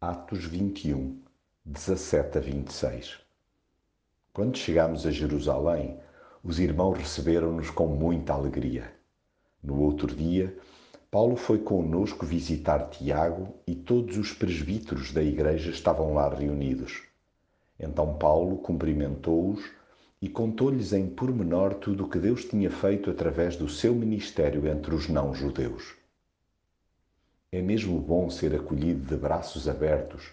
Atos 21, 17 a 26. Quando chegámos a Jerusalém, os irmãos receberam-nos com muita alegria. No outro dia, Paulo foi conosco visitar Tiago e todos os presbíteros da igreja estavam lá reunidos. Então Paulo cumprimentou-os e contou-lhes em pormenor tudo o que Deus tinha feito através do seu ministério entre os não-judeus. É mesmo bom ser acolhido de braços abertos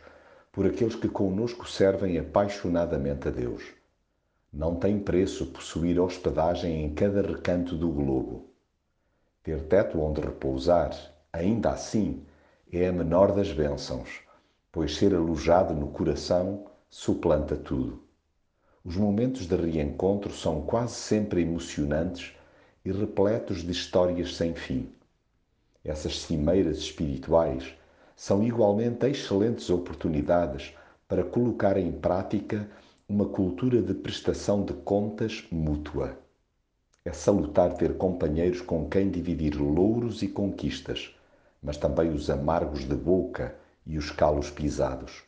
por aqueles que conosco servem apaixonadamente a Deus. Não tem preço possuir hospedagem em cada recanto do globo. Ter teto onde repousar, ainda assim, é a menor das bênçãos, pois ser alojado no coração suplanta tudo. Os momentos de reencontro são quase sempre emocionantes e repletos de histórias sem fim. Essas cimeiras espirituais são igualmente excelentes oportunidades para colocar em prática uma cultura de prestação de contas mútua. É salutar ter companheiros com quem dividir louros e conquistas, mas também os amargos de boca e os calos pisados.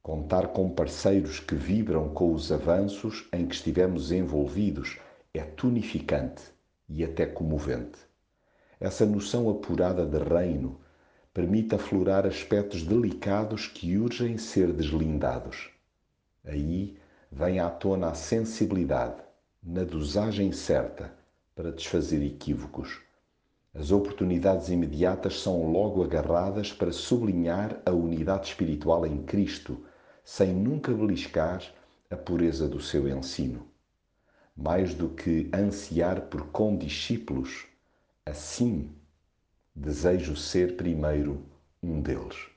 Contar com parceiros que vibram com os avanços em que estivemos envolvidos é tonificante e até comovente. Essa noção apurada de reino permite aflorar aspectos delicados que urgem ser deslindados. Aí vem à tona a sensibilidade, na dosagem certa, para desfazer equívocos. As oportunidades imediatas são logo agarradas para sublinhar a unidade espiritual em Cristo, sem nunca beliscar a pureza do seu ensino. Mais do que ansiar por condiscípulos, Assim, desejo ser primeiro um deles.